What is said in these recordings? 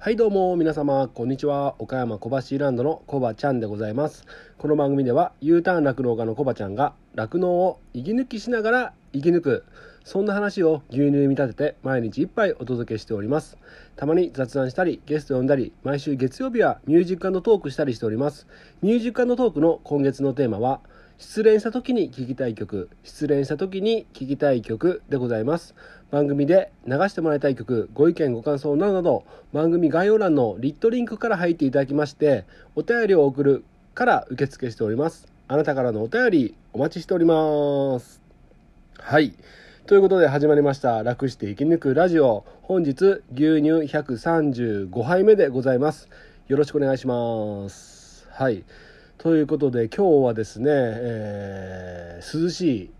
はいどうも皆様こんにちは。岡山小橋ランドのコバちゃんでございます。この番組では U ターン酪農家のコバちゃんが酪農を息抜きしながら生き抜くそんな話を牛乳に見立てて毎日一杯お届けしております。たまに雑談したりゲスト呼んだり毎週月曜日はミュージックトークしたりしております。ミュージックトークの今月のテーマは失恋した時に聴きたい曲失恋した時に聴きたい曲でございます。番組で流してもらいたい曲ご意見ご感想などなど番組概要欄のリットリンクから入っていただきましてお便りを送るから受付しております。あなたからのお便りお待ちしております。はい。ということで始まりました楽して生き抜くラジオ。本日牛乳135杯目でございます。よろしくお願いします。はい。ということで今日はですね、えー、涼しい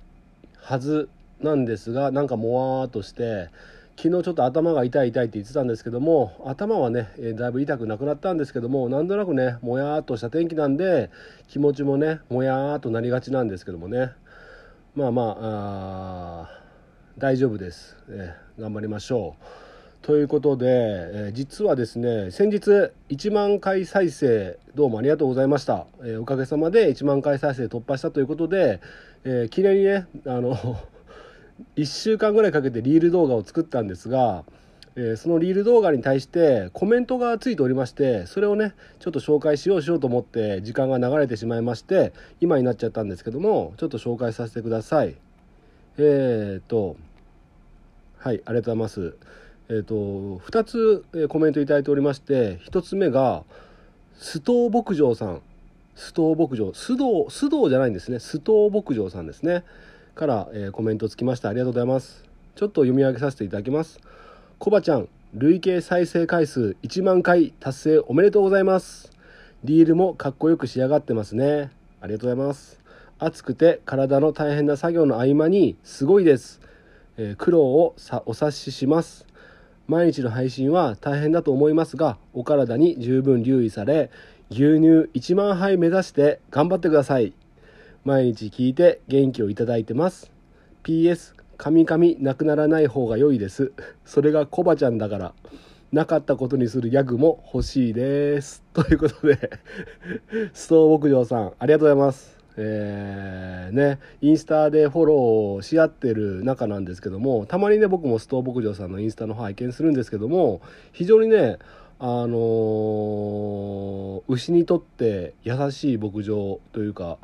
はずなんですがなんかもわーっとして昨日ちょっと頭が痛い痛いって言ってたんですけども頭はね、だいぶ痛くなくなったんですけどもなんとなくねもやーっとした天気なんで気持ちもねもやーっとなりがちなんですけどもね。まあまあ大丈夫です、え、頑張りましょう。ということで、え、実はですね先日1万回再生どうもありがとうございました、え、おかげさまで1万回再生突破したということで、えー、記念にねあの1週間ぐらいかけてリール動画を作ったんですが、えそのリール動画に対してコメントがついておりましてそれをねちょっと紹介しようしようと思って時間が流れてしまいまして今になっちゃったんですけどもちょっと紹介させてください。えっ、とはいありがとうございます。えーと、2つ、コメント頂いておりまして1つ目が須藤牧場さん。須藤牧場。須藤須藤じゃないんですね。須藤牧場さんですね。から、えー、コメントつきました。ありがとうございます。ちょっと読み上げさせていただきます。コバちゃん累計再生回数1万回達成おめでとうございます。リールもかっこよく仕上がってますね。ありがとうございます。暑くて体の大変な作業の合間にすごいです、えー、苦労をさお察しします。毎日の配信は大変だと思いますがお体に十分留意され牛乳1万杯目指して頑張ってください。毎日聞いて元気をいただいてます。PS カミカミなくならない方が良いです。それがコバちゃんだから。なかったことにするギャグも欲しいです。ということで ストー牧場さんありがとうございます。えー、ね、インスタでフォローし合ってる中なんですけどもたまにね僕もストー牧場さんのインスタの方拝見するんですけども非常にねあのー、牛にとって優しい牧場というか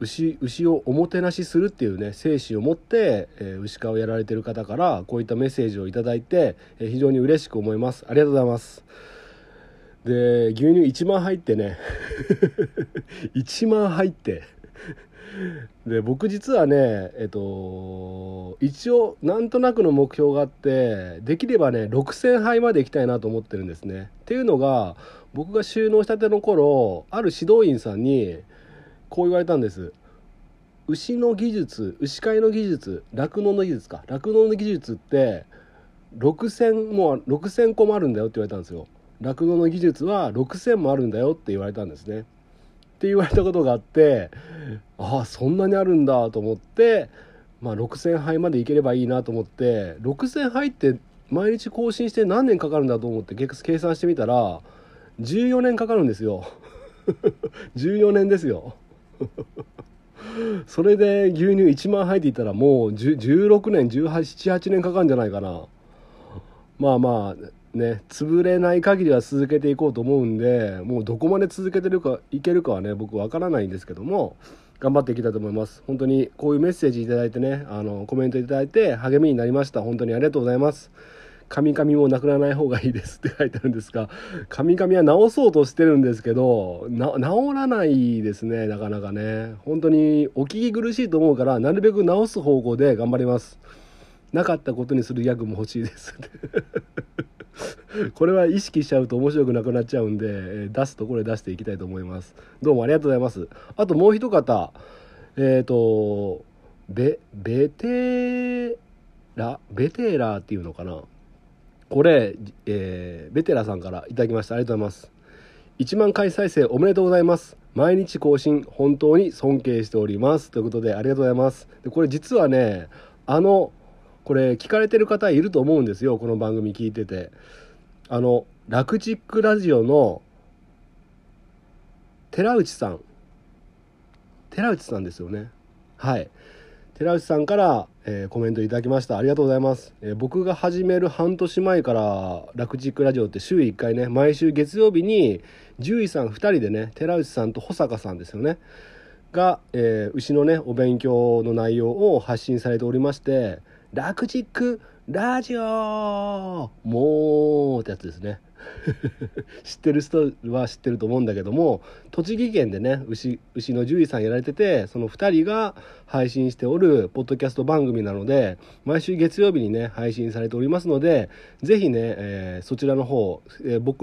牛牛をおもてなしするっていうね精神を持って、えー、牛飼をやられてる方からこういったメッセージを頂いて、えー、非常に嬉しく思います。ありがとうございます。で牛乳1万入ってね。1万入って。で僕実はねえっと一応なんとなくの目標があってできればね6,000杯まで行きたいなと思ってるんですね。っていうのが僕が収納したての頃ある指導員さんにこう言われたんです。牛の技術牛飼いの技術酪農の技術か酪農の技術って6,000もう6,000個もあるんだよって言われたんですよ。酪農の技術は6,000もあるんだよって言われたんですね。って言われたことがあってああそんなにあるんだと思って、まあ、6,000杯までいければいいなと思って6,000杯って毎日更新して何年かかるんだと思って計算してみたら14年かかるんですよ 14年ですよ それで牛乳1万杯って言ったらもう16年18年かかるんじゃないかな。まあまあね潰れない限りは続けていこうと思うんでもうどこまで続けてるかいけるかはね僕わからないんですけども頑張っていきたいと思います。本当にこういうメッセージ頂いてねあのコメント頂いて励みになりました。本当にありがとうございます。カミカミもなくならない方がいいですって書いてあるんですがカミカミは直そうとしてるんですけど治らないですねなかなかね。本当にお聞き苦しいと思うからなるべく直す方向で頑張ります。なかったことにするギャグも欲しいです。これは意識しちゃうと面白くなくなっちゃうんで出すところで出していきたいと思います。どうもありがとうございます。あともう一方えっ、ー、とベベテラベテラっていうのかな。これ、えー、ベテラさんからいただきました。ありがとうございます。1万回再生おめでとうございます。毎日更新本当に尊敬しております。ということでありがとうございます。でこれ実はねあのこれ聞かれてる方いると思うんですよ。この番組聞いてて。あのラクチックラジオの寺内さん。寺内さんですよね。はい。寺内さんから、えーコメントいただきました。ありがとうございます、えー僕が始める半年前からラクチックラジオって週1回ね毎週月曜日に獣医さん2人でね寺内さんと保坂さんですよね。が、えー牛のねお勉強の内容を発信されておりまして「ラクチックラジオもう」ってやつですね。知ってる人は知ってると思うんだけども栃木県でね牛牛の獣医さんやられててその2人が配信しておるポッドキャスト番組なので毎週月曜日にね配信されておりますのでぜひね、えーそちらの方、えー僕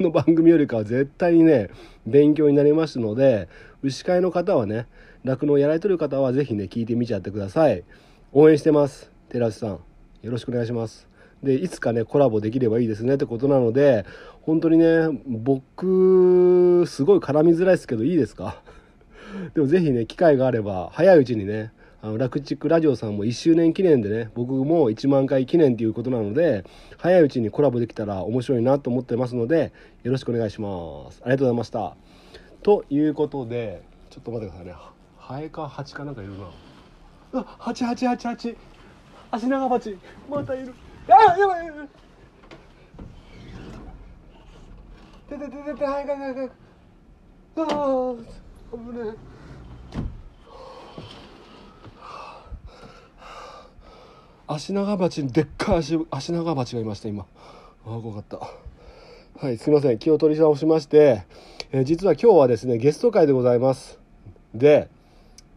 の番組よりかは絶対にね勉強になりますので牛飼いの方はね酪農やられてる方はぜひね聞いてみちゃってください。応援してます。寺内さんよろしくお願いします。でいつかねコラボできればいいですねってことなので本当にね僕すごい絡みづらいですけどいいですか？でもぜひね機会があれば早いうちにねあのラクチックラジオさんも1周年記念でね僕も1万回記念ということなので早いうちにコラボできたら面白いなと思ってますのでよろしくお願いします。ありがとうございました。ということでちょっと待ってくださいね。ハエかハチかなんかいるな。あハチハチハチハチ。アシナガバチ。またいる。あやばいやばい出て出て出て早く早く早くああ危ねえ。アシナガバチでっかいアシアシナガバチがいました今。ああ怖かった。はいすいません。気を取り直しまして、えー実は今日はですねゲスト会でございます。で、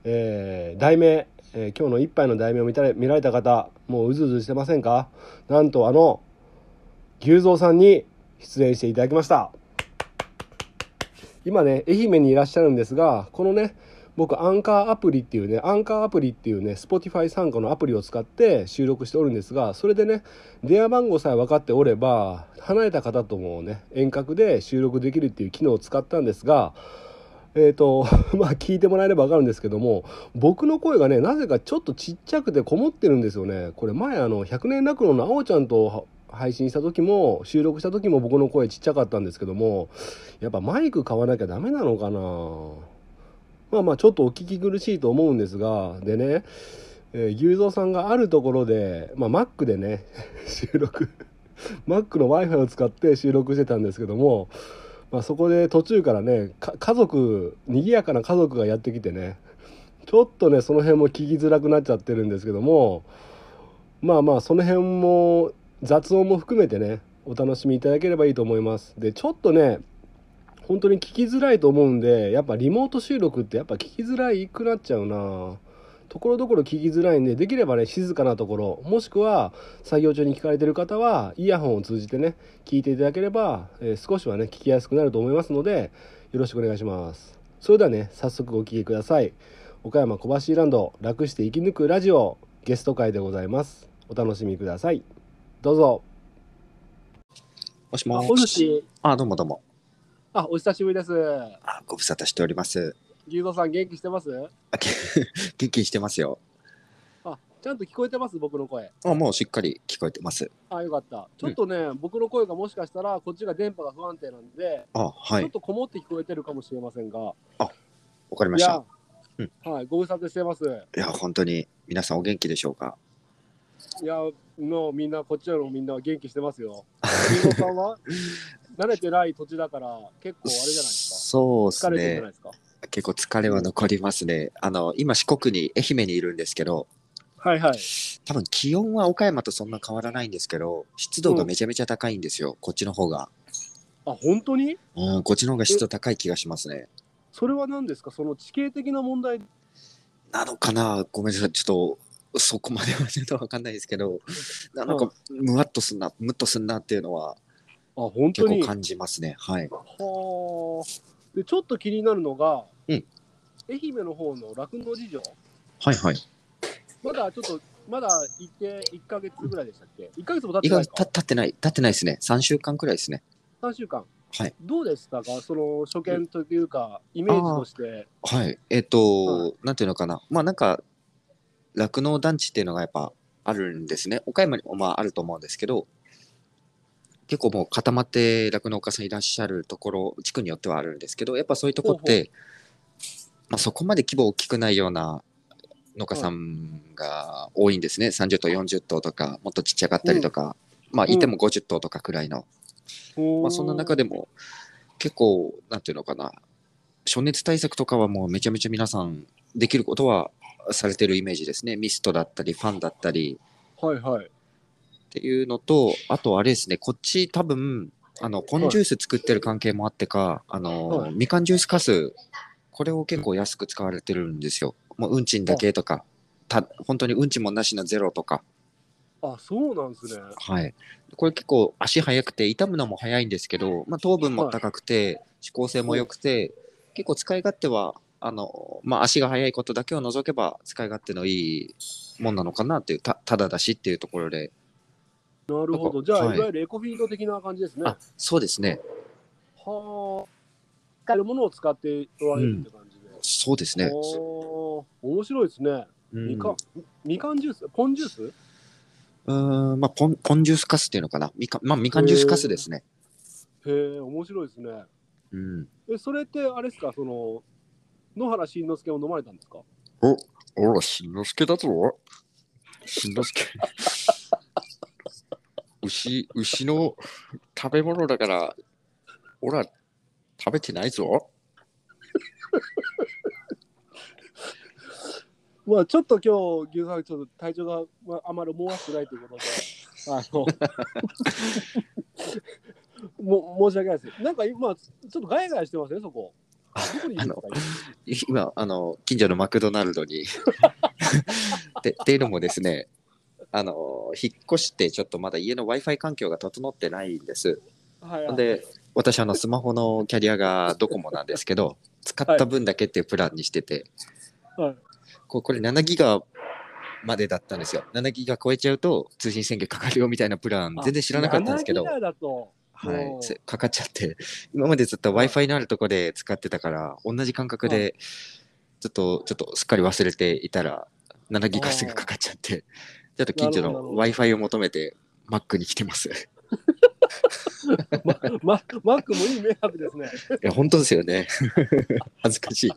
えー題名、えー今日の一杯の題名を見た見られた方もううずうずしてませんか？なんとあの牛蔵さんに出演していただきました。今ね愛媛にいらっしゃるんですがこのね僕アンカーアプリっていうねアンカーアプリっていうね Spotify 参加のアプリを使って収録しておるんですがそれでね電話番号さえ分かっておれば離れた方ともね遠隔で収録できるっていう機能を使ったんですがえーと まあ聞いてもらえれば分かるんですけども僕の声がねなぜかちょっとちっちゃくてこもってるんですよね。これ前あの100年落語のあおちゃんと配信した時も収録した時も僕の声ちっちゃかったんですけどもやっぱマイク買わなきゃダメなのかな。まあまあちょっとお聞き苦しいと思うんですがでね、えー、牛蔵さんがあるところで、まあ、Mac でね 収録 Mac の w i f i を使って収録してたんですけども、まあ、そこで途中からね家族賑やかな家族がやってきてねちょっとねその辺も聞きづらくなっちゃってるんですけどもまあまあその辺も雑音も含めてねお楽しみいただければいいと思います。でちょっとね本当に聞きづらいと思うんでやっぱリモート収録ってやっぱ聞きづらいくなっちゃうな。ところどころ聞きづらいんでできればね静かなところもしくは作業中に聞かれてる方はイヤホンを通じてね聞いていただければ、えー少しはね聞きやすくなると思いますのでよろしくお願いします。それではね早速お聞きください。岡山小橋ランド楽して生き抜くラジオゲスト会でございます。お楽しみください。どうぞ。あもし。もお主あ、どうもどうも。あお久しぶりです。あご無沙汰しております。牛蔵さん元気してます？元気にしてますよ。あちゃんと聞こえてます？僕の声あもうしっかり聞こえてます。あよかったちょっとね、僕の声がもしかしたらこっちが電波が不安定なんで、あ、はい。ちょっとこもって聞こえてるかもしれませんがわかりまいしたや。、はいご無沙汰してますいや、本当に皆さんお元気でしょうか？いやのみんなこっちのみんな元気してますよ 牛蔵さんは？慣れてない土地だから結構あれじゃないですそうですか疲れてるじゃねない。ですか結構疲れは残りますね。あの、今四国に、愛媛にいるんですけど、はいはい多分気温は岡山とそんな変わらないんですけど、湿度がめちゃめちゃ高いんですよ。こっちの方が。あ本当に？うん、こっちの方が湿度高い気がしますね。それは何ですか？その地形的な問題？なのかな？ごめんなさい。ちょっと、そこまではちょっとわかんないですけど、なんか、むわっとすんな、むっとすんなっていうのはあ本当に？結構感じますね。はい。はあでちょっと気になるのが、うん愛媛の方の酪農事情はいはい。まだちょっとまだ行って1ヶ月ぐらいでしたっけ ?1 ヶ月も経ってないか？ってない、経ってないですね。3週間くらいですね。3週間はい。どうでしたか？その初見というかイメージとしてはい。えっ、と、なんていうのかな。まあなんか、酪農団地っていうのがやっぱあるんですね。岡山にもまああると思うんですけど、結構もう固まって酪農家さんいらっしゃるところ、地区によってはあるんですけど、やっぱそういうとこって、まあ、そこまで規模大きくないような農家さんが多いんですね。30頭、40頭とか、もっとちっちゃかったりとか、まあ、いても50頭とかくらいの。まあ、そんな中でも、結構、なんていうのかな、暑熱対策とかはもうめちゃめちゃ皆さんできることはされてるイメージですね。ミストだったり、ファンだったり、はいはい。っていうのと、あとあれですね、こっち多分、あの、ポンジュース作ってる関係もあってか、あの、はいみかんジュースカス、これを結構安く使われてるんですよ。もう運賃だけとか、た本当に運賃もなしのゼロとか。あ、そうなんですね。はい。これ結構足早くて、傷むのも早いんですけど、まあ、糖分も高くて、指向性も良くて、結構使い勝手は、あの、まあ、足が速いことだけを除けば、使い勝手のいいもんなのかなっていう、たただだしっていうところで、なるほど。じゃあ、はいい、わゆるエコフィード的な感じですね。あ、そうですね。はあ。るものを使っておられるって感じで。そうですね。面白いですね。うんみかん、みかんジュース、ポンジュース？うーん、まあ、ポン、ポンジュースカスっていうのかな。みかん、まあ、みかんジュースカスですね。へえ、面白いですね。うん。え、それってあれですか、その、野原しんのすけを飲まれたんですか？お、おら、しんのすけだぞ。しんのすけ。牛、牛の食べ物だから、おら、食べてないぞ。まあちょっと今日、牛さん、ちょっと体調が、まあ、あまり思わせてないということで、あの、も申し訳ないです。なんか今、ちょっとガヤガヤしてますね、そこ。どこにいるんですか？今、あの、近所のマクドナルドに。でっていうのもですね、あの、引っ越して、ちょっとまだ家の Wi-Fi 環境が整ってないんです。今はいはい、で、私、あの、スマホのキャリアがドコモなんですけど、使った分だけっていうプランにしてて、はい、ここれ7ギガまでだったんですよ。7ギガ超えちゃうと通信制限かかるよみたいなプラン、全然知らなかったんですけど7ギ、ガだと、はい。かかっちゃって、今までずっと Wi-Fi のあるとこで使ってたから、同じ感覚で、ちょっと、ちょっとすっかり忘れていたら、7ギガ数がかかっちゃって、ちょっと近所のなるほどなるほど。Wi-Fi を求めて Mac に来てます。いま、マックもいい迷惑ですね。や、本当ですよね。恥ずかしい。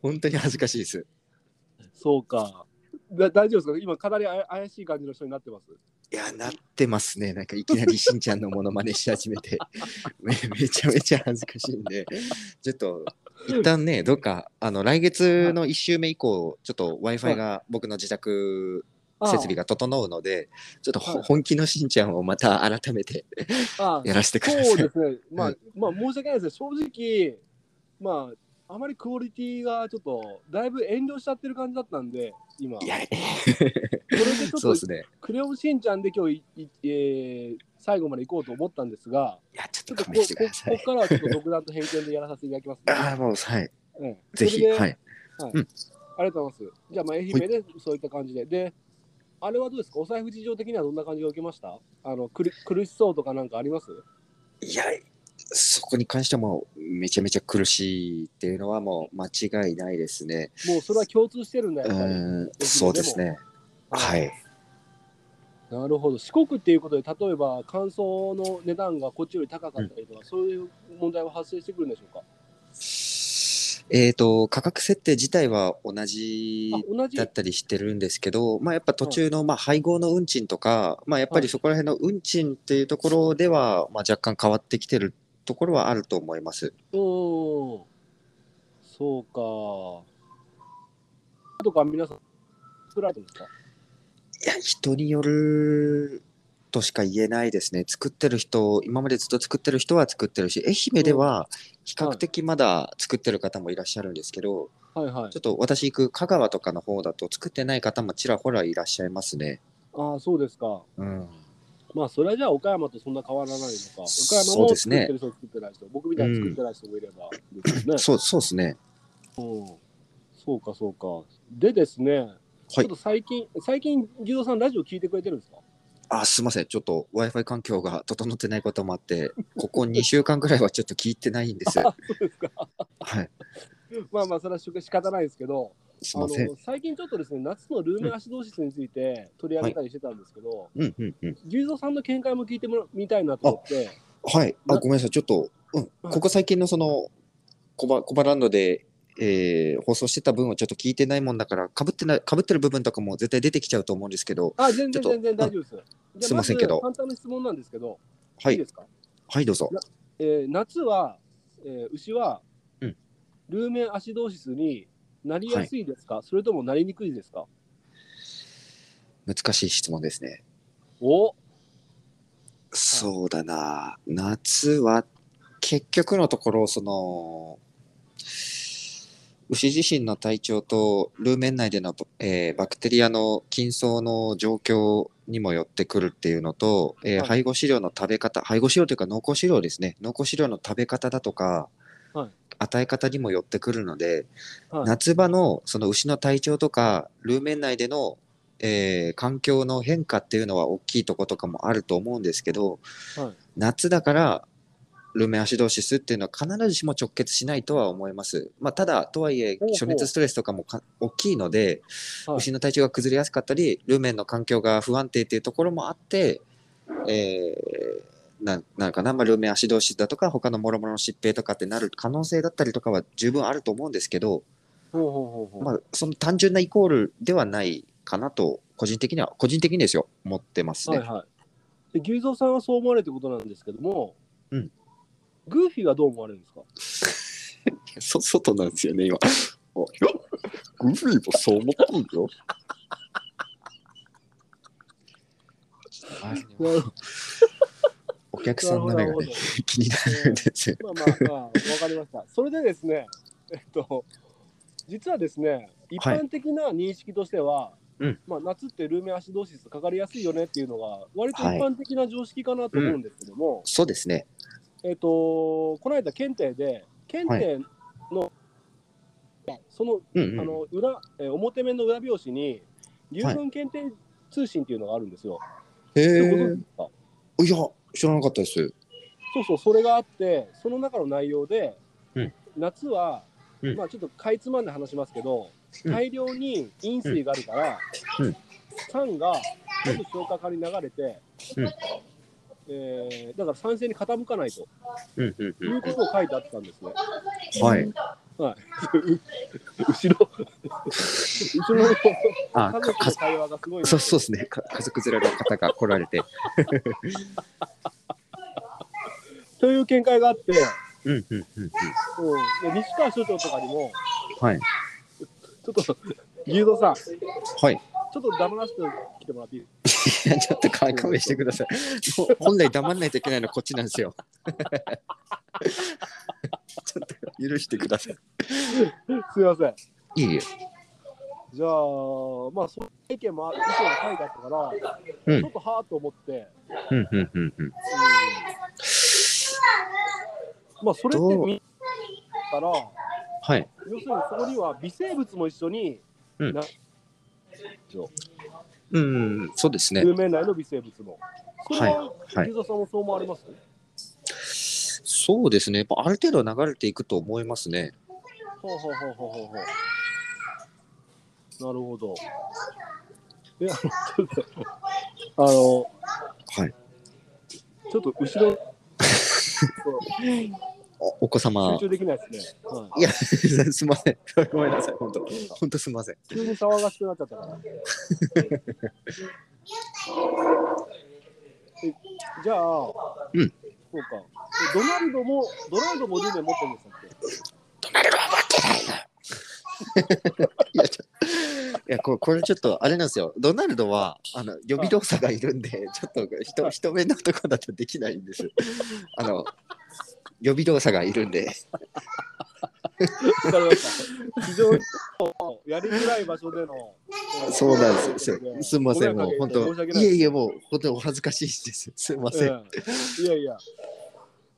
本当に恥ずかしいです。そうか。だ大丈夫ですか？今かなり怪しい感じの人になってます？いや、なってますね。なんかいきなりしんちゃんのモノマネし始めて、めめちゃめちゃ恥ずかしいんで、ちょっと、一旦ね、どっか、あの、来月の1週目以降、ちょっと Wi-Fi が僕の自宅設備が整うので、ちょっと本気のしんちゃんをまた 改めてああやらせてください。そうですね。まあ、はいまあ申し訳ないですね。正直、まあ、あまりクオリティがちょっと、だいぶ遠慮しちゃってる感じだったんで、今。いや、それでちょっとね。クレヨンしんちゃんで今日いい、えー最後まで行こうと思ったんですが、いや、ちちょょっとここからはちょっと独断と偏見でやらさせていただきます、ああ、もう、はい。うんぜひ、それではい。ありがとうございます。じゃあ、まあ、愛媛でそういった感じで。で、あれはどうですか？お財布事情的にはどんな感じが受けました？あの苦苦しそうとかなんかあります？いや、そこに関してはもう、めちゃめちゃ苦しいっていうのはもう間違いないですね。もうそれは共通してるんだ、うやっぱり。ーん、そうですね。はい。なるほど。四国っていうことで、例えば乾燥の値段がこっちより高かったりとか、そういう問題は発生してくるんでしょうか？えっ、と、価格設定自体は同じだったりしてるんですけど、まあやっぱ途中のまあ配合の運賃とか、まあやっぱりそこら辺の運賃っていうところでは、まあ若干変わってきてるところはあると思います。うーん。そうか。とか皆さん作られてるんですか？いや、人によるとしか言えないですね。作ってる人、今までずっと作ってる人は作ってるし、愛媛では比較的まだ作ってる方もいらっしゃるんですけど、はいはいちょ。っと私行く香川とかの方だと作ってない方もちらほらいらっしゃいますね。ああ、そうですか。うん。まあ、それはじゃあ岡山とそんな変わらないのか。岡山そうもですね作ってる人、作ってない人、僕みたいに作ってない人もいればですよね。そう、そうですね。うんそうか、そうか。でですね、ちょっと最近、最近、牛丼さん、ラジオ聞いてくれてるんですか？あ、すいません。ちょっと Wi-Fi 環境が整ってないこともあって、ここ2週間ぐらいはちょっと聞いてないんです。あそうですか。はい。まあまあ、それは仕方ないですけど、あすいません。の最近ちょっとですね、夏のルーメンアシドーシスについて取り上げたりしてたんですけど、うんうんうん。牛蔵さんの見解も聞いてもらみたいなと思って、はい。あ、なごめんなさい。ちょっと、うん。ここ最近のその、コバ、コバランドで、えー放送してた分をちょっと聞いてないもんだから、かぶってない、かぶってる部分とかも絶対出てきちゃうと思うんですけど、あ、全然全然大丈夫です。すいませんけどず簡単な質問なんですけど、、はいい。いですか、はい、どうぞ。えー夏は、えー牛は、うんルーメンアシドーシスになりやすいですか、それともなりにくいですか？難しい質問ですね。おそうだな。夏は、結局のところ、その、牛自身の体調とルーメン内での、えーバクテリアの菌層の状況にもよってくるっていうのと、えーはい。配合飼料の食べ方、配合飼料というか濃厚飼料ですね。濃厚飼料の食べ方だとか、はい。与え方にもよってくるので、はい。夏場のその牛の体調とか、ルーメン内での、えー環境の変化っていうのは大きいとことかもあると思うんですけど、はい。夏だからルーメンアシドーシスっていうのは必ずしも直結しないとは思います。まあ、ただ、とはいえ暑熱ストレスとかもか大きいので、はい牛の体調が崩れやすかったり、ルーメンの環境が不安定っていうところもあって、えーななんかな、まあ、ルーメンアシドーシスだとか、他の諸々の疾病とかってなる可能性だったりとかは十分あると思うんですけど、まあ、その単純なイコールではないかなと、個人的には、個人的にですよ、思ってますね。はいはい。で牛蔵さんはそう思われるということなんですけども、うんグーフィーはどう思われるんですか？そ外なんですよね、今。グフィーもそう思ったんだよ。お客さんの目がね気になるんですよ。まあまあまあ、わかりました。それでですね、えっと、実はですね、一般的な認識としては、うんまあ、夏ってルーメンアシドーシスかかりやすいよねっていうのが、割と一般的な常識かなと思うんですけども、そうですね。えっと、この間、検定で、検定の、そのうんうん。あの裏えー表面の裏表紙に、流分検定通信っていうのがあるんですよ。へそれご存え知。ですか？いや、知らなかったです。そうそう、それがあって、その中の内容で、うん。夏は、うん。まあちょっとかいつまんで話しますけど、うん。大量に飲水があるから、うん。酸が全部消化管に流れて、うんえーだから酸性に傾かないとうんうんういうんことを書いてあったんですね。はい。後ろ、後ろのあ、家かか族の会話がすごい。そうそうですね。か家族連れの方が来られて。という見解があって、うんうんうんうん。西川所長とかにも、はい。ちょっと、牛蔵さん、はい。ちょっと黙らせてきてもらっていいいや、ちょっと勘弁してください。もう本来黙んないといけないのこっちなんですよ。ちょっと許してください。すみません。いいえ。じゃあ、まあ、そういう意見も、意見が書いてあったから、うんちょっとはーっと思って、うんうんうんうん。うんまあ、それって見たら、はい。要するにそこには微生物も一緒に、うんなうんうん、そうですね。有名内の微生物も。それは、はいさんもそう思われます？そうですね。やっぱある程度流れていくと思いますね。ほうほうほうほうほう。なるほど。え、あの、ちょっと、あの、はい。ちょっと後ろ、おお子様集。中できないですね。はいいや、すみません。ごめんなさい。本当本当すみません。急に騒がしくなっちゃったから。えじゃあ、うんそうか。えドナルドも、ドナルドもルーメン持ってるんでしたっけドナルドは持ってないの。いや、ちょいやここれちょっとあれなんですよ。ドナルドはあの予備動作がいるんで、ちょっと人人目のとこだとできないんです。あの予備動作がいるんで。わかりました。非常にやりづらい場所での。そうなんですよ。すみません、もう本当。いいえいえ、もう本当にお恥ずかしいです。すみません。うんいやいや。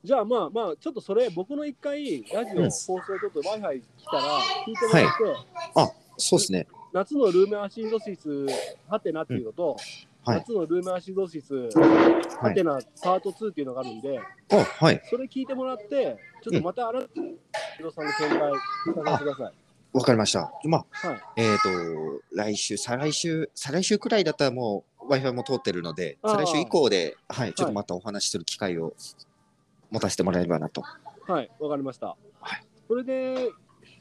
じゃあまあまあ、ちょっとそれ、僕の一回、ラジオうん放送ちょっと Wi-Fi 来たら、聞いてもらって、そうですね。夏のルーメンアシドシス、ハテナっていうのと、はい。夏のルーメンアシドシス、はい。ハテナパート2っていうのがあるんで、あ、はい。それ聞いてもらって、ちょっとまた改めて伊藤さんの見解聞かせてください。わかりました。まあ、はい。えっ、と、来週、再来週、再来週くらいだったらもう Wi-Fi も通ってるので、再来週以降で、はい、ちょっとまたお話しする機会を持たせてもらえればなと。はい、わかりました。はいそれで、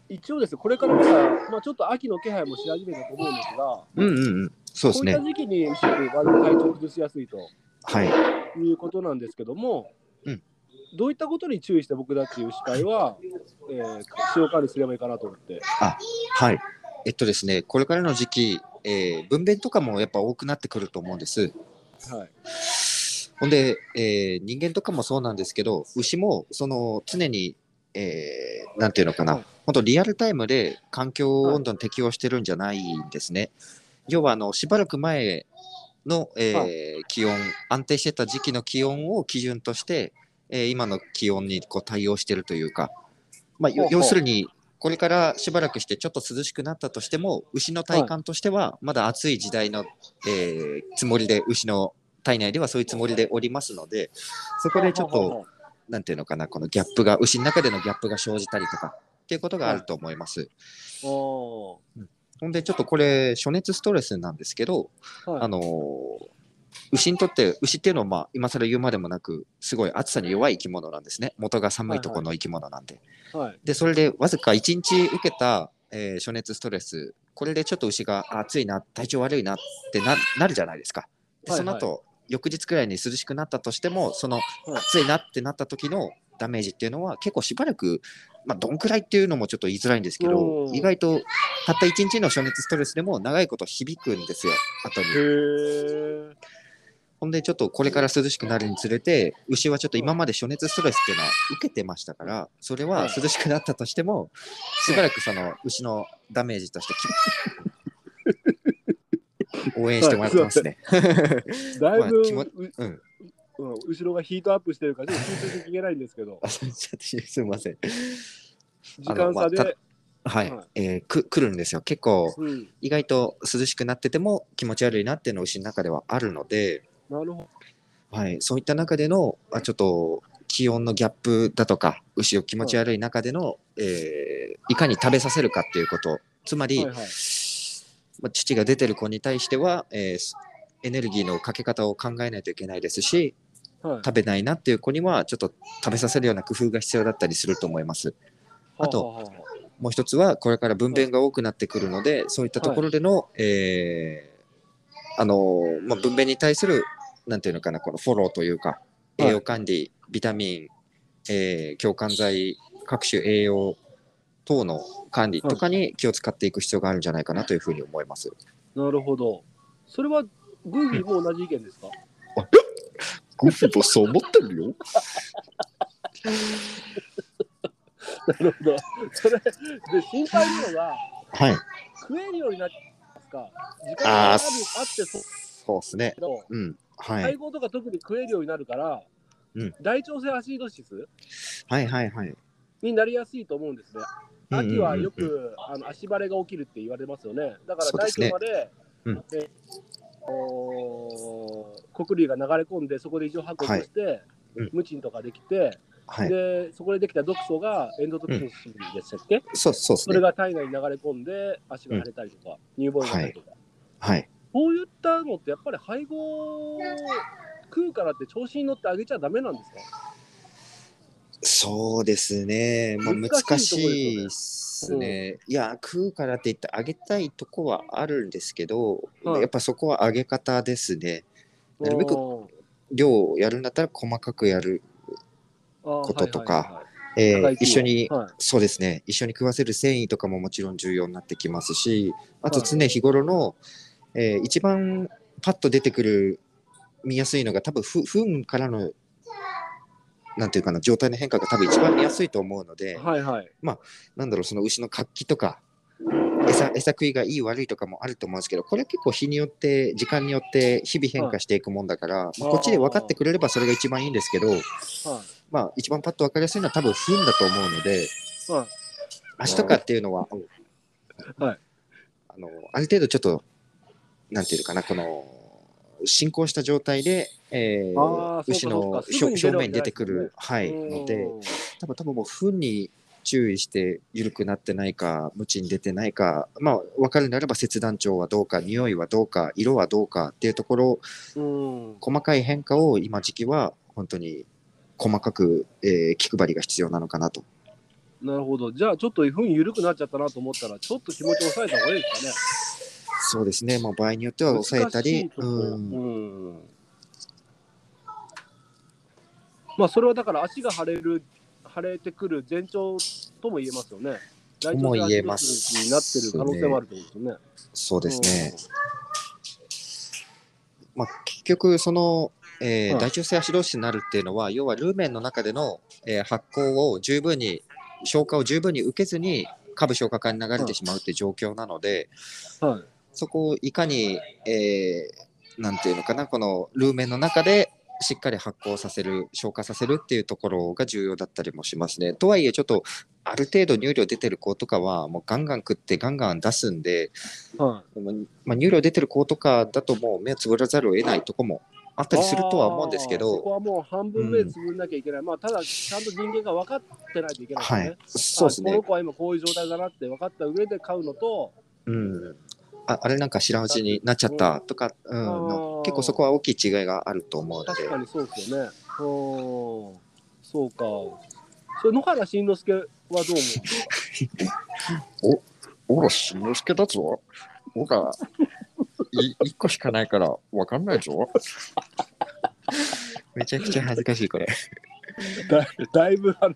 一応ですね、これからまだ、まあ、ちょっと秋の気配もし始めたと思うんですが、うんうんうん。そうですねこういった。時期に割と体調崩しやすいとはい。いうことなんですけども、うんどういったことに注意して僕たち牛飼いは、えー、使用管理すればいいかなと思って。はい。えっとですね、これからの時期、えー分娩とかもやっぱ多くなってくると思うんです。はい。ほんで、えー人間とかもそうなんですけど、牛もその常に、えーなんていうのかな、はい本当リアルタイムで環境温度に適応してるんじゃないんですね。要はあのしばらく前の、えーは気温、安定してた時期の気温を基準として、えー今の気温にこう対応してるというか、まあ、要するに、これからしばらくしてちょっと涼しくなったとしても、牛の体感としては、まだ暑い時代の、えーつもりで、牛の体内ではそういうつもりでおりますので、そこでちょっと、なんていうのかな、このギャップが、牛の中でのギャップが生じたりとか、っていうことがあると思います。おほんで、ちょっとこれ、暑熱ストレスなんですけど、ーはいあのー牛にとって、牛っていうのは、まあ、今更言うまでもなく、すごい暑さに弱い生き物なんですね。元が寒いところの生き物なんで。はい。で、それでわずか1日受けた、えー暑熱ストレス、これでちょっと牛があ暑いな、体調悪いなってななるじゃないですか。ではいその後、翌日くらいに涼しくなったとしても、そのはい暑いなってなった時のダメージっていうのは結構しばらく、まあ、どんくらいっていうのもちょっと言いづらいんですけどう、ん意外とたった1日の暑熱ストレスでも長いこと響くんですよ、後に。ほんで、ちょっとこれから涼しくなるにつれて、牛はちょっと今まで暑熱ストレスっていうのは受けてましたから、それははい涼しくなったとしても、しばらくその牛のダメージとしてき 応援してもらってますね。だいぶ、まあうん。うん後ろがヒートアップしてるから、ちょっと集中的に言えないんですけど、あすみません。時間差で、はい。はいえーく来るんですよ。結構、うん、意外と涼しくなってても気持ち悪いなっていうのが牛の中ではあるので、なるほど。はい、そういった中でのあちょっと気温のギャップだとか牛を気持ち悪い中での、えーいかに食べさせるかっていうことつまり、はいはい。まあ、乳が出てる子に対しては、えーエネルギーのかけ方を考えないといけないですしはい、食べないなっていう子にはちょっと食べさせるような工夫が必要だったりすると思います。あともう一つはこれから分娩が多くなってくるので、そういったところでの、えーあのーまあ、分娩に対するなんていうのかなこのフォローというかはい栄養管理、ビタミン、えー強肝剤各種栄養等の管理とかに気を使っていく必要があるんじゃないかなというふうに思います。あなるほど。それは、グーフィーも同じ意見ですか？グフもそう思ってるよ。なるほど。それ、で、心配なのが、はい。食えるようになってますか？時間があるあってそうそうですねうん。はい。配合とか特に食えるようになるから、うん大腸性アシードシス？はいはいはい。になりやすいと思うんですね。秋はよく、あの足バレが起きるって言われますよね。だから大腸まで、うんえおー穀類が流れ込んで、そこで異常発酵して、うん。ムチンとかできて、はい。でそこでできた毒素がエンドトキンシンでしたっけ、そうそうですね。それが体内に流れ込んで足が腫れたりとか、乳房になったりとか、はい。こういったのってやっぱり配合食うからって調子に乗ってあげちゃダメなんですか？そうですね。まあ、難難ししいですね。いや、食うからって言ってあげたいとこはあるんですけど、はいやっぱそこはあげ方ですね。なるべくこ量をやるんだったら細かくやる。こととかえー一緒に、はいそうですね。一緒に食わせる繊維とかももちろん重要になってきますし、あとはい常日頃の、えー一番パッと出てくる見やすいのが多分ふ糞からのなんていうかな状態の変化が多分一番見やすいと思うので、はいはい。なんだろう、その牛の活気とか、餌餌食いがいい悪いとかもあると思うんですけど、これは結構日によって、時間によって日々変化していくもんだから、まあ、こっちで分かってくれればそれが一番いいんですけど、はい。まあ、一番パッと分かりやすいのは多分糞だと思うので、はい。足とかっていうのは、はい。あのある程度ちょっと、なんていうかな、この、進行した状態で、えー牛の表表面に出てくる、はい、うんので、多分多分もう糞に注意して緩くなってないか、無知に出てないか、まあ、分かるならば切断長はどうか、匂いはどうか、色はどうかっていうところ、うん。細かい変化を今時期は本当に細かく、えー気配りが必要なのかなと。なるほど。じゃあ、ちょっとふん緩くなっちゃったなと思ったら、ちょっと気持ちを抑えた方がいいですかね。そうですね、まあ、場合によっては抑えたりうんうんまあそれはだから足が腫れる腫れてくる前兆とも言えますよね。とも言えますになってる可能性もあるってことですよね。そうですね。まあ、結局、その、えーはい大腸性アシドーシスになるっていうのは、要はルーメンの中での、えー発酵を十分に、消化を十分に受けずに、下部消化管に流れてしまうっていう状況なので、うん。はい。そこをいかに、えーなんていうのかな、このルーメンの中でしっかり発酵させる、消化させるっていうところが重要だったりもしますね。とはいえ、ちょっとある程度乳量出てる子とかは、もうガンガン食ってガンガン出すんで、はまあまあ、乳量出てる子とかだともう目をつぶらざるを得ないとこもあったりするとは思うんですけあーそこど、はもう半分目つぶんなきゃいけない。まあただちゃんと人間が分かってないといけないですね。はい、そうですねあこの。子は今こういう状態だなって分かった上で買うのと、うん。ああれなんか知らんうちになっちゃったとか、うん、結構そこは大きい違いがあると思うので確、かにそうですよね。うん。そうか。それ野原しんのすけはどう思う？んですかおら、しんのすけだぞ。おら、い一個しかないからわかんないぞ。めちゃくちゃ恥ずかしい、これ。だだいぶあの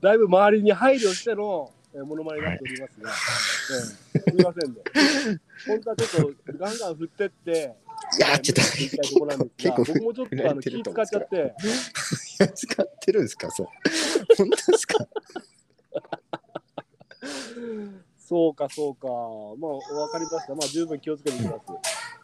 だいぶ周りに配慮してのえーモノマネになっておりますが、ええすみませんね。本当はちょっとガンガン振ってって、いや、ちょっと、言いたいところなんですが、結構僕もちょっとあの気使っちゃって、使ってるんですか、そう。本当ですか？そうかそうか、まあわかりました。まあ十分気をつけていきます。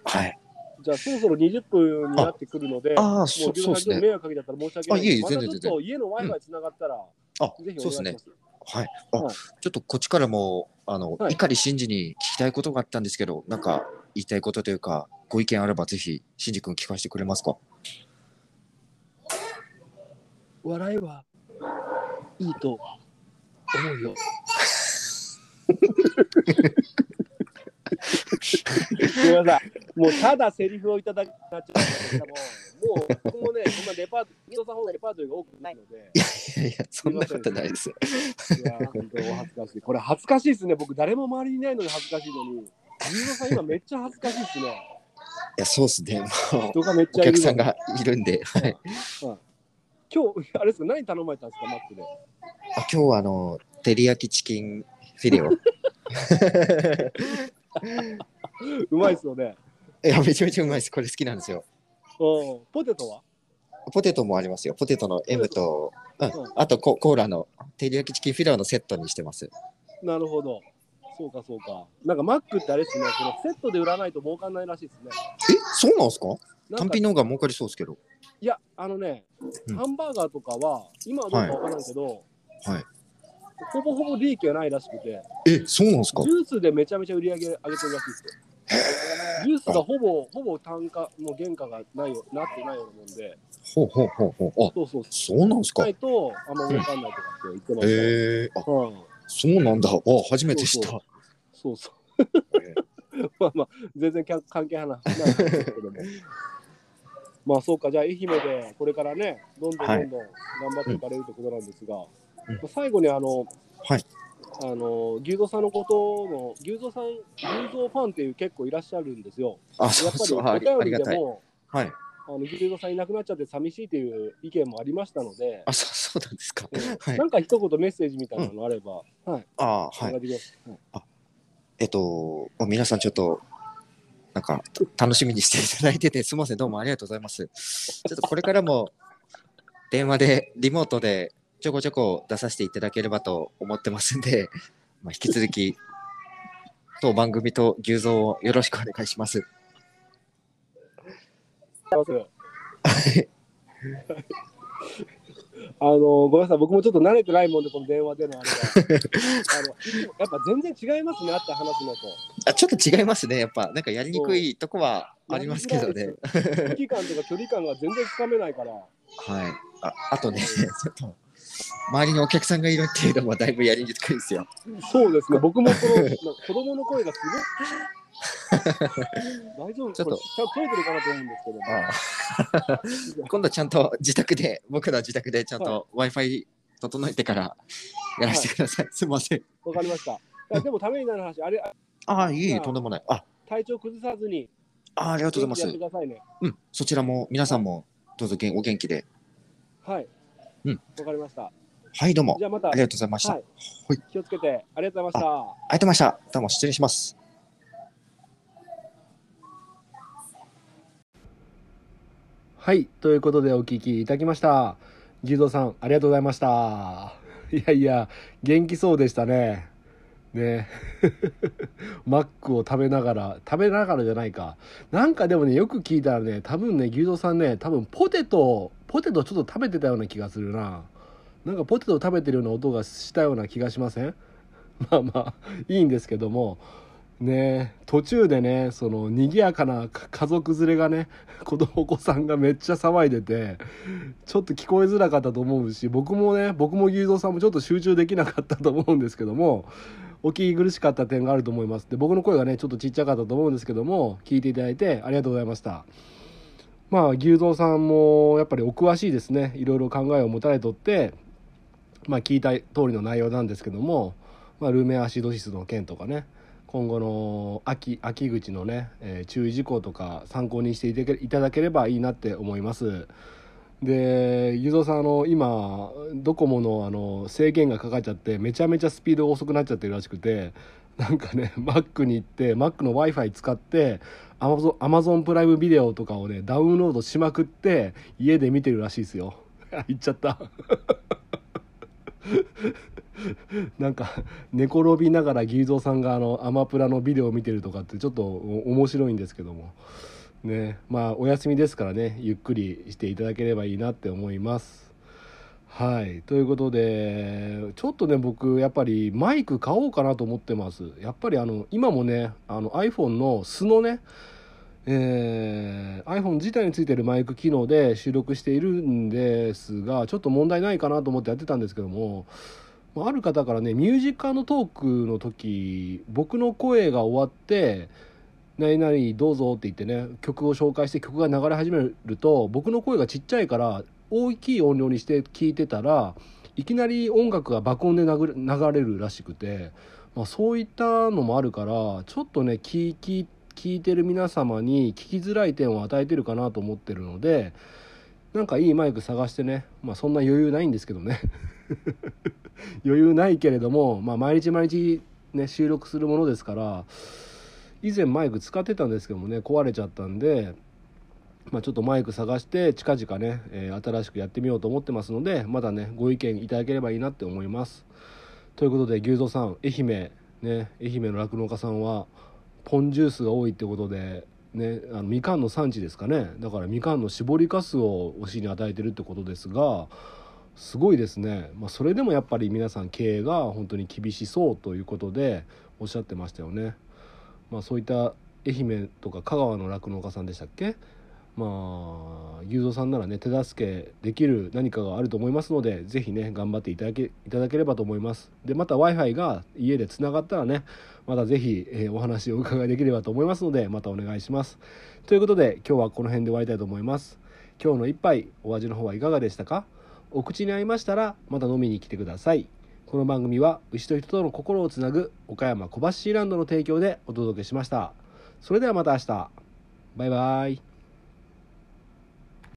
はい。じゃあそろそろ20分になってくるので、ああ、もそうそうですね。迷惑かけちゃったら申し訳ないあいえいえまたちょっ全然全と家の Wi-Fi つながったら、あ、ぜひおそうですね願いします。。はい。あ、はいちょっとこっちからも、あの、はい碇真司に聞きたいことがあったんですけど、なんか言いたいことというか、ご意見あればぜひ、真司君聞かせてくれますか？笑いはいいと思うよ。ごめんなさい。もうただセリフをいただきになっちゃったけども、もう僕もね、そんなレパート、伊藤さんほどレパートリーが多くないので、いやいや、そんなことないです。いやー、本当にお恥ずかしい。これ恥ずかしいですね。僕誰も周りにいないのに恥ずかしいのに、伊藤さん今めっちゃ恥ずかしいですね。いや、そうですね。もう、人がめっお客さんがいるんで、はい。今日、あれですか、何頼まれたんですか、マックで。あ、今日はあの、照り焼きチキンフィレオ。うまいですよね。いや、めちゃめちゃうまいです。これ好きなんですよ。うん。ポテトは？ポテトもありますよ。ポテトの M と、うんうんあとココーラの照り焼きチキンフィレオのセットにしてます。なるほど。そうか、そうか。なんかマックってあれですね、このセットで売らないと儲かんないらしいですね。え、そうなんですか？単品の方が儲かりそうですけど。いや、あのね、うんハンバーガーとかは、今はどうかわからんけど、はい。ほぼほぼ利益がないらしくて、え、そうなんですか？ジュースでめちゃめちゃ売り上げ上げてるらしいですよ。ジュースがほぼ、ほぼ単価、もう原価がないよなってないようなもんで、ほうほうほうほう。あ、そうそう、そうなんですか？ないとあんま儲かんないとかって言ってました。へえあ、うん、そうなんだ。あ、初めて知った。そうそう。まあまあ、全然きゃ関係ないんですけども。まあそうか、じゃあ愛媛でこれからね、どんどんどんどん頑張っていかれるということなんですが、最後にあの、はいあの牛蔵さんのことの、牛蔵さん、牛蔵ファンっていう結構いらっしゃるんですよ。あ、そうそう。ありあお便り。でも、はい。あの牛蔵さんいなくなっちゃって寂しいという意見もありましたので、あ、そう、そうなんですか。うんはいなんか一言メッセージみたいなのあれば、はい、あはい。いできます。はいえっと、まあ皆さんちょっと、なんか、楽しみにしていただいてて、すみません、どうもありがとうございます。ちょっとこれからも、電話で、リモートで、ちょこちょこ出させていただければと思ってますんで、まあ、引き続き、当番組と牛蔵をよろしくお願いします。あのごめんなさい、僕もちょっと慣れてないもんで、この電話でのあれが。あのやっぱ全然違いますね、会って話すのと。あ、ちょっと違いますね、やっぱ。なんかやりにくいとこはありますけどね。空気感とか距離感が全然つかめないから。はい。ああとね、ちょっと、周りにお客さんがいるっていうのもだいぶやりにくいですよ。そうですね、僕もこのな子供の声がすごい。大丈夫？ちょっとちゃんと取れてるかなと思うんですけども。今度ちゃんと自宅で、僕の自宅でちゃんと Wi-Fi 整えてからやらせてください。すみません。わかりました。でもためになる話、あれ、あああ、いえいとんでもない。あ、体調崩さずに、あありがとうございますね。うん、そちらも皆さんもどうぞお元気で。はい。うん。わかりました。はい、どうもじゃあまた、ありがとうございました。はいはい気をつけて、ありがとうございました。ありがとうございました。どうも失礼します。はい、ということでお聞きいただきました。牛蔵さん、ありがとうございました。いやいや、元気そうでしたね。ね。マックを食べながら、食べながらじゃないか。なんかでもね、よく聞いたらね、多分ね、牛蔵さんね、多分ポテト、ポテトちょっと食べてたような気がするな。なんかポテト食べてるような音がしたような気がしません？まあまあ、いいんですけども。ね途中でねその賑やかな家族連れがね 子供お子さんがめっちゃ騒いでてちょっと聞こえづらかったと思うし僕もね僕も牛蔵さんもちょっと集中できなかったと思うんですけどもお聞き苦しかった点があると思いますで僕の声がねちょっとちっちゃかったと思うんですけども聞いていただいてありがとうございましたまあ牛蔵さんもやっぱりお詳しいですね。いろいろ考えを持たれとってまあ聞いた通りの内容なんですけども、まあ、ルーメアシドシスの件とかね。今後の秋秋口のね、えー注意事項とか参考にしていただければいいなって思います。でゆぞさんあの今ドコモのあの制限がかかっちゃってめちゃめちゃスピードが遅くなっちゃってるらしくてなんかね Mac に行って Mac の w i f i 使って Amazon, プライムビデオとかをねダウンロードしまくって家で見てるらしいですよ。言っちゃった。なんか寝転びながらギーゾーさんがあのアマプラのビデオを見てるとかってちょっと面白いんですけども。ね。まあお休みですからねゆっくりしていただければいいなって思います。はい。ということでちょっとね僕やっぱりマイク買おうかなと思ってます。やっぱりあの今もねあの iPhone の素のねえー iPhone 自体についてるマイク機能で収録しているんですがちょっと問題ないかなと思ってやってたんですけどもある方からねミュージックトークの時僕の声が終わって「何々どうぞ」って言ってね曲を紹介して曲が流れ始めると僕の声がちっちゃいから大きい音量にして聞いてたらいきなり音楽が爆音で流れ流れるらしくて、まあ、そういったのもあるからちょっとね聞き聞いてる皆様に聞きづらい点を与えてるかなと思ってるのでなんかいいマイク探してねまあそんな余裕ないんですけどね。余裕ないけれども、まあ、毎日毎日、ね、収録するものですから以前マイク使ってたんですけどもね壊れちゃったんで、まあ、ちょっとマイク探して近々ね、えー新しくやってみようと思ってますのでまだねご意見いただければいいなって思います。ということで牛蔵さん愛媛ね愛媛の酪農家さんはポンジュースが多いってことで。ね、あのみかんの産地ですかねだからみかんの搾りかすを牛に与えてるってことですがすごいですね、まあ、それでもやっぱり皆さん経営が本当に厳しそうということでおっしゃってましたよね。まあ、そういった愛媛とか香川の酪農家さんでしたっけ？まあ雄三さんならね手助けできる何かがあると思いますのでぜひね頑張っていただけいただければと思います。でまた w i f i が家でつながったらねまたぜひ、えーお話をお伺いできればと思いますのでまたお願いします。ということで今日はこの辺で終わりたいと思います。今日の一杯お味の方はいかがでしたか？お口に合いましたらまた飲みに来てください。この番組は牛と人との心をつなぐ岡山小橋ランドの提供でお届けしました。それではまた明日。バイバイ。